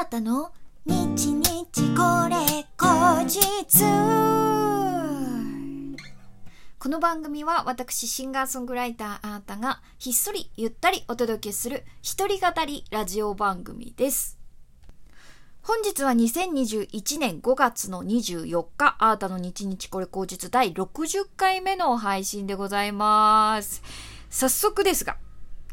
あたの？日日これ後日この番組は私シンガーソングライターあーたがひっそりゆったりお届けする一人語りラジオ番組です。本日は2021年5月の24日、あーたの日日これ口実第60回目の配信でございます。早速ですが、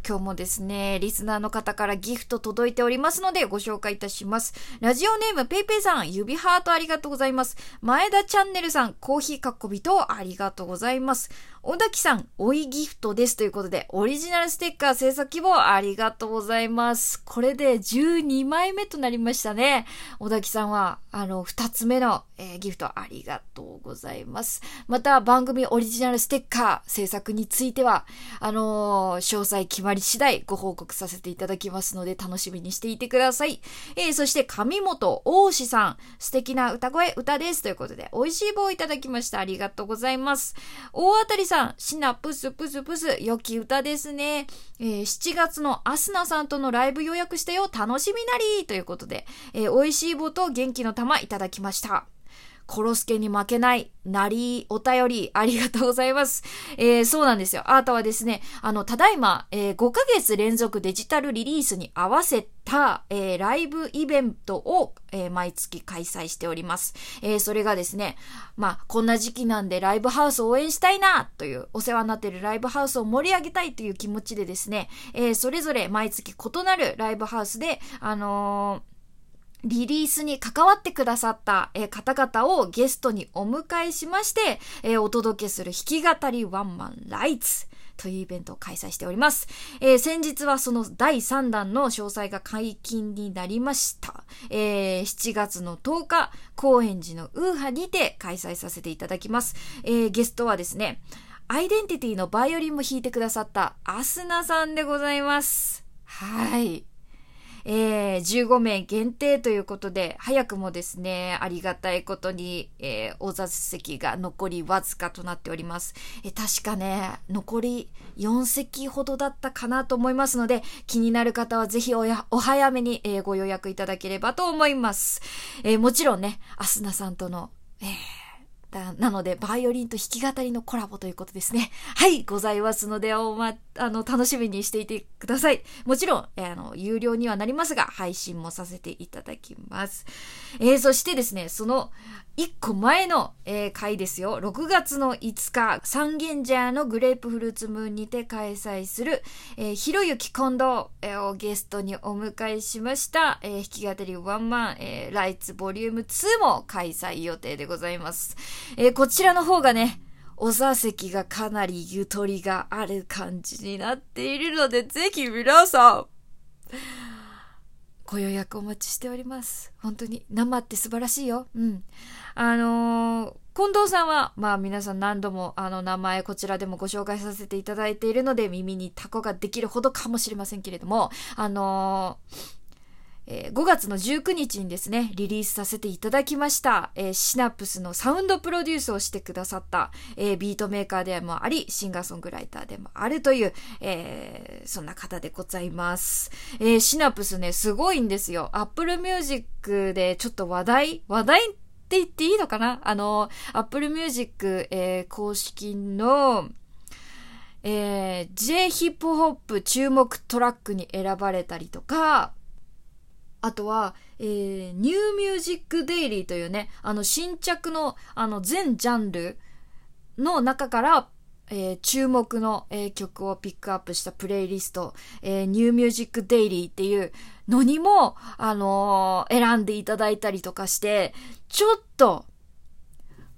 今日もですね、リスナーの方からギフト届いておりますのでご紹介いたします。ラジオネームペイペイさん、指ハートありがとうございます。前田チャンネルさん、コーヒーかっこびとありがとうございます。小滝さん、おいギフトですということで、オリジナルステッカー制作希望ありがとうございます。これで12枚目となりましたね。小滝さんは、あの、2つ目の、えーギフトありがとうございます。また、番組オリジナルステッカー制作については、あのー詳細決まり次第ご報告させていただきますので、楽しみにしていてください。えーそして、上本大志さん、素敵な歌声、歌です。ということで、美味しい棒をいただきました。ありがとうございます。大当たりさん、シナプスプスプス、良き歌ですね。えー7月のアスナさんとのライブ予約したよ。楽しみなりということで、えー美味しい棒と元気の玉いただきました。コロスケに負けない、なり、お便り、ありがとうございます。えーそうなんですよ。アートはですね、あの、ただいま、えー5ヶ月連続デジタルリリースに合わせた、えーライブイベントを、えー毎月開催しております。えーそれがですね、まあ、こんな時期なんでライブハウスを応援したいな、という、お世話になっているライブハウスを盛り上げたいという気持ちでですね、えーそれぞれ毎月異なるライブハウスで、あのーリリースに関わってくださった、方々をゲストにお迎えしまして、お届けする弾き語りワンマンライツというイベントを開催しております。えー先日はその第3弾の詳細が解禁になりました。え7月の10日、高円寺のウーハにて開催させていただきます。えゲストはですね、アイデンティティのバイオリンも弾いてくださったアスナさんでございます。はい。えー15名限定ということで、早くもですね、ありがたいことに、えーお座席が残りわずかとなっております。えー確かね、残り4席ほどだったかなと思いますので、気になる方はぜひおやお早めに、えーご予約いただければと思います。えーもちろんね、アスナさんとの、えーだなので、バイオリンと弾き語りのコラボということですね。はい、ございますので、おま、あの、楽しみにしていてください。もちろん、えーあの、有料にはなりますが、配信もさせていただきます。えーそしてですね、その、一個前の、えー回ですよ。6月の5日、三軒茶屋のグレープフルーツムーンにて開催する、えーひろゆき近藤、をゲストにお迎えしました、えー弾き語りワンマン、えーライツボリューム2も開催予定でございます。えーこちらの方がね、お座席がかなりゆとりがある感じになっているので、ぜひ皆さん、ご予約お待ちしております。本当に、生って素晴らしいよ。うん。あのー近藤さんは、まあ皆さん何度もあの名前こちらでもご紹介させていただいているので耳にタコができるほどかもしれませんけれども、あのーえー5月の19日にですね、リリースさせていただきました、えーシナプスのサウンドプロデュースをしてくださった、えービートメーカーでもあり、シンガーソングライターでもあるという、えーそんな方でございます。えーシナプスね、すごいんですよ。Apple Music でちょっと話題話題って言っていいのかな？あの、Apple Music、えー公式の、えー J ヒップホップ注目トラックに選ばれたりとか、あとは、えー、 New Music Daily というね、あの新着の、あの全ジャンルの中から、えー注目の、えー曲をピックアップしたプレイリスト、えーニューミュージックデイリーっていうのにも、あのー選んでいただいたりとかして、ちょっと、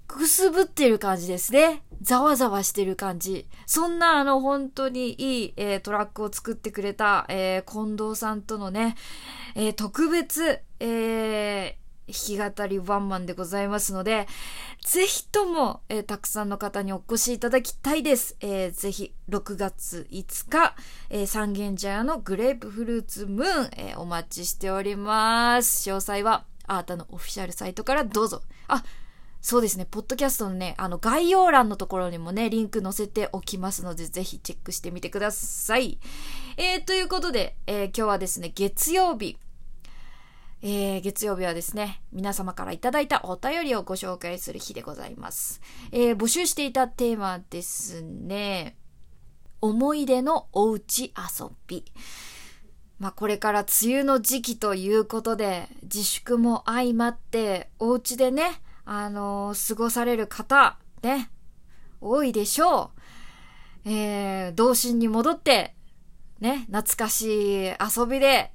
くすぶってる感じですね。ざわざわしてる感じ。そんなあの本当にいい、えートラックを作ってくれた、えー近藤さんとのね、えー特別、えー弾き語りワンマンでございますので、ぜひとも、えーたくさんの方にお越しいただきたいです。えーぜひ、6月5日、えー三軒茶屋のグレープフルーツムーン、えーお待ちしております。詳細は、あーたのオフィシャルサイトからどうぞ。あ、そうですね、ポッドキャストのね、あの、概要欄のところにもね、リンク載せておきますので、ぜひチェックしてみてください。えー、ということで、えー今日はですね、月曜日、えー、月曜日はですね、皆様からいただいたお便りをご紹介する日でございます。えー、募集していたテーマですね、思い出のおうち遊び。まあこれから梅雨の時期ということで、自粛も相まって、お家でね、あのー、過ごされる方、ね、多いでしょう。えー、童心に戻って、ね、懐かしい遊びで、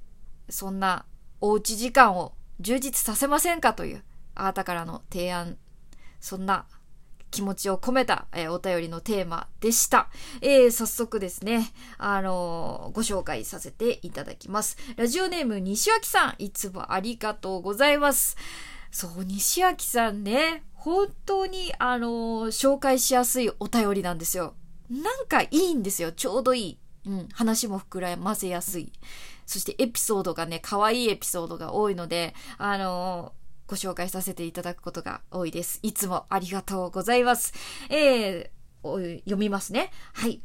そんなおうち時間を充実させませんかという、あなたからの提案、そんな気持ちを込めた、えー、お便りのテーマでした。えー、早速ですね、あのー、ご紹介させていただきます。ラジオネーム西脇さん、いつもありがとうございます。そう、西脇さんね、本当に、あの紹介しやすいお便りなんですよ。なんかいいんですよ。ちょうどいい。うん、話も膨らませやすい。そしてエピソードがね、可愛いエピソードが多いので、あのご紹介させていただくことが多いです。いつもありがとうございます。えー、読みますね。はい。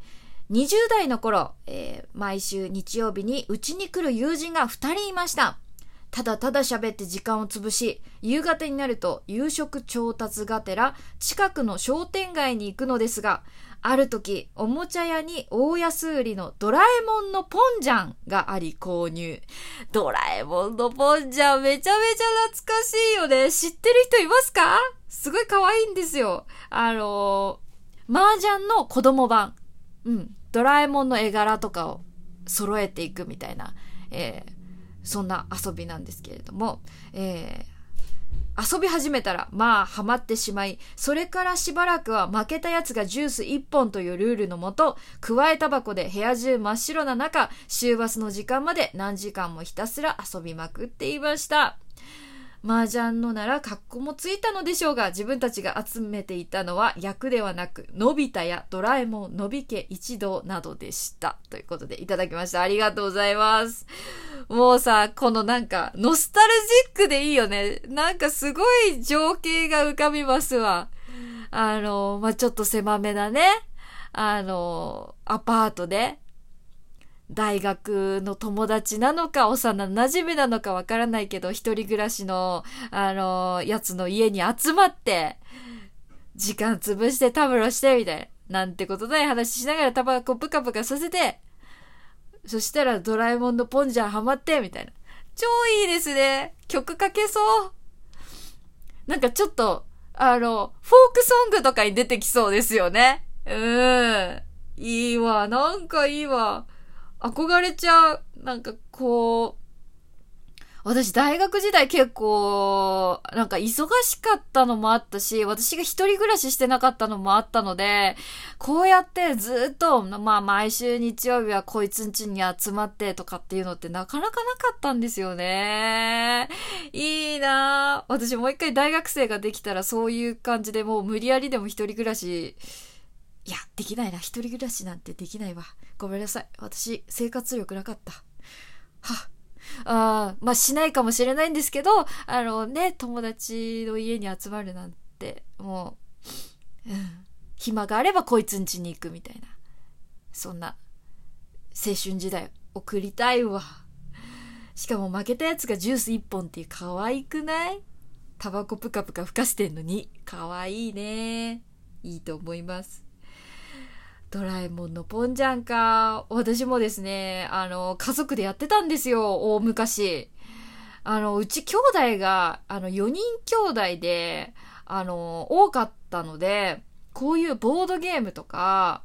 20代の頃、えー、毎週日曜日にうちに来る友人が2人いました。ただただ喋って時間を潰し、夕方になると夕食調達がてら近くの商店街に行くのですが、ある時、おもちゃ屋に大安売りのドラえもんのポンジャンがあり購入。ドラえもんのポンジャンめちゃめちゃ懐かしいよね。知ってる人いますか？すごい可愛いんですよ。あのー、麻雀の子供版。うん。ドラえもんの絵柄とかを揃えていくみたいな。えーそんな遊びなんですけれども、えー、遊び始めたら、まあ、ハマってしまい、それからしばらくは負けたやつがジュース1本というルールのもと、加えタバコで部屋中真っ白な中、週末の時間まで何時間もひたすら遊びまくっていました。麻雀のなら格好もついたのでしょうが、自分たちが集めていたのは役ではなく、のび太やドラえもん、のび家一同などでした。ということでいただきました。ありがとうございます。もうさ、このなんか、ノスタルジックでいいよね。なんかすごい情景が浮かびますわ。あの、まあ、ちょっと狭めなね、あの、アパートで、大学の友達なのか、幼馴染なのかわからないけど、一人暮らしの、あの、やつの家に集まって、時間潰してタブロして、みたいな。なんてことない話しながらタバコプカプカさせて、そしたらドラえもんのポンジャーハマって、みたいな。超いいですね。曲かけそう。なんかちょっと、あの、フォークソングとかに出てきそうですよね。うん。いいわ。なんかいいわ。憧れちゃう。なんかこう、私大学時代結構、なんか忙しかったのもあったし、私が一人暮らししてなかったのもあったので、こうやってずっと、まあ毎週日曜日はこいつんちに集まってとかっていうのってなかなかなかったんですよね。いいな私もう一回大学生ができたらそういう感じでもう無理やりでも一人暮らし、いや、できないな。一人暮らしなんてできないわ。ごめんなさい。私、生活力なかった。はああまあしないかもしれないんですけど、あのね、友達の家に集まるなんて、もう、うん、暇があればこいつん家に行くみたいな。そんな、青春時代送りたいわ。しかも負けたやつがジュース一本っていう可愛くない？タバコプカプカ吹かしてんのに、可愛いね。いいと思います。ドラえもんのポンジャンか。私もですね、あの、家族でやってたんですよ、大昔。あの、うち兄弟が、あの、4人兄弟で、あの、多かったので、こういうボードゲームとか、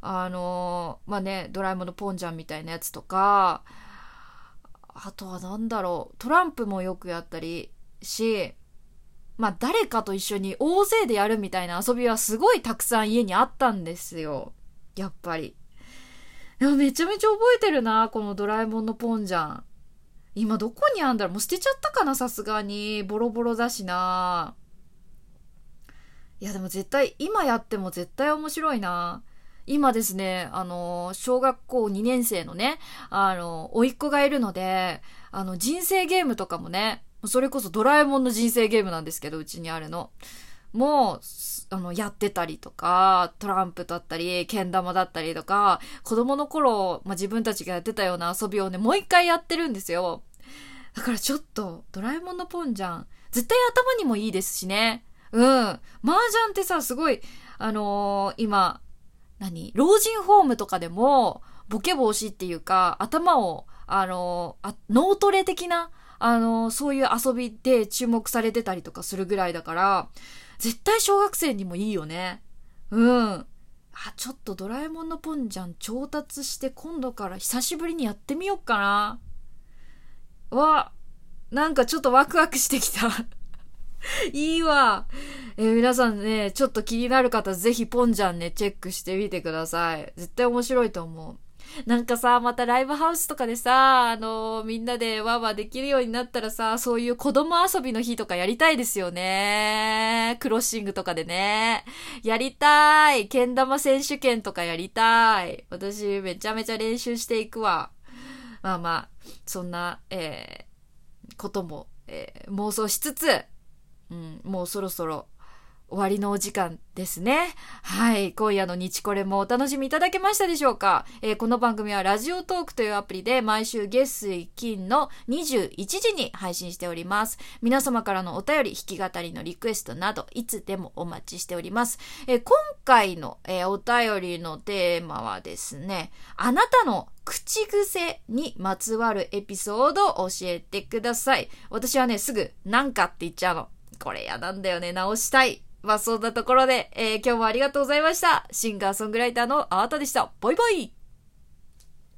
あの、まあ、ね、ドラえもんのポンジャンみたいなやつとか、あとは何だろう、トランプもよくやったりし、まあ誰かと一緒に大勢でやるみたいな遊びはすごいたくさん家にあったんですよ。やっぱり。でもめちゃめちゃ覚えてるな、このドラえもんのポンジャン。今どこにあんだろうもう捨てちゃったかなさすがに。ボロボロだしな。いやでも絶対、今やっても絶対面白いな。今ですね、あの、小学校2年生のね、あの、甥っ子がいるので、あの、人生ゲームとかもね、それこそドラえもんの人生ゲームなんですけど、うちにあるの。もう、あの、やってたりとか、トランプだったり、けん玉だったりとか、子供の頃、まあ、自分たちがやってたような遊びをね、もう一回やってるんですよ。だからちょっと、ドラえもんのポンジャン、絶対頭にもいいですしね。うん。麻雀ってさ、すごい、あのー、今、何老人ホームとかでも、ボケ防止っていうか、頭を、あのー、脳トレ的な、あの、そういう遊びで注目されてたりとかするぐらいだから、絶対小学生にもいいよね。うん。あ、ちょっとドラえもんのポンジャン調達して今度から久しぶりにやってみよっかな。わ、なんかちょっとワクワクしてきた いいわ。えー、皆さんね、ちょっと気になる方、ぜひポンジャンね、チェックしてみてください。絶対面白いと思う。なんかさ、またライブハウスとかでさ、あのー、みんなでワーワーできるようになったらさ、そういう子供遊びの日とかやりたいですよね。クロッシングとかでね。やりたい。けん玉選手権とかやりたい。私、めちゃめちゃ練習していくわ。まあまあ、そんな、えー、ことも、えー、妄想しつつ、うん、もうそろそろ終わりのお時間ですね。はい。今夜の日これもお楽しみいただけましたでしょうか、えー、この番組はラジオトークというアプリで毎週月水金の21時に配信しております。皆様からのお便り、弾き語りのリクエストなど、いつでもお待ちしております。えー、今回の、えー、お便りのテーマはですね、あなたの口癖にまつわるエピソードを教えてください。私はね、すぐ、なんかって言っちゃうの。これ嫌なんだよね。直したい。まあそんなところで、えー、今日もありがとうございました。シンガーソングライターのあーたでした。バイバイ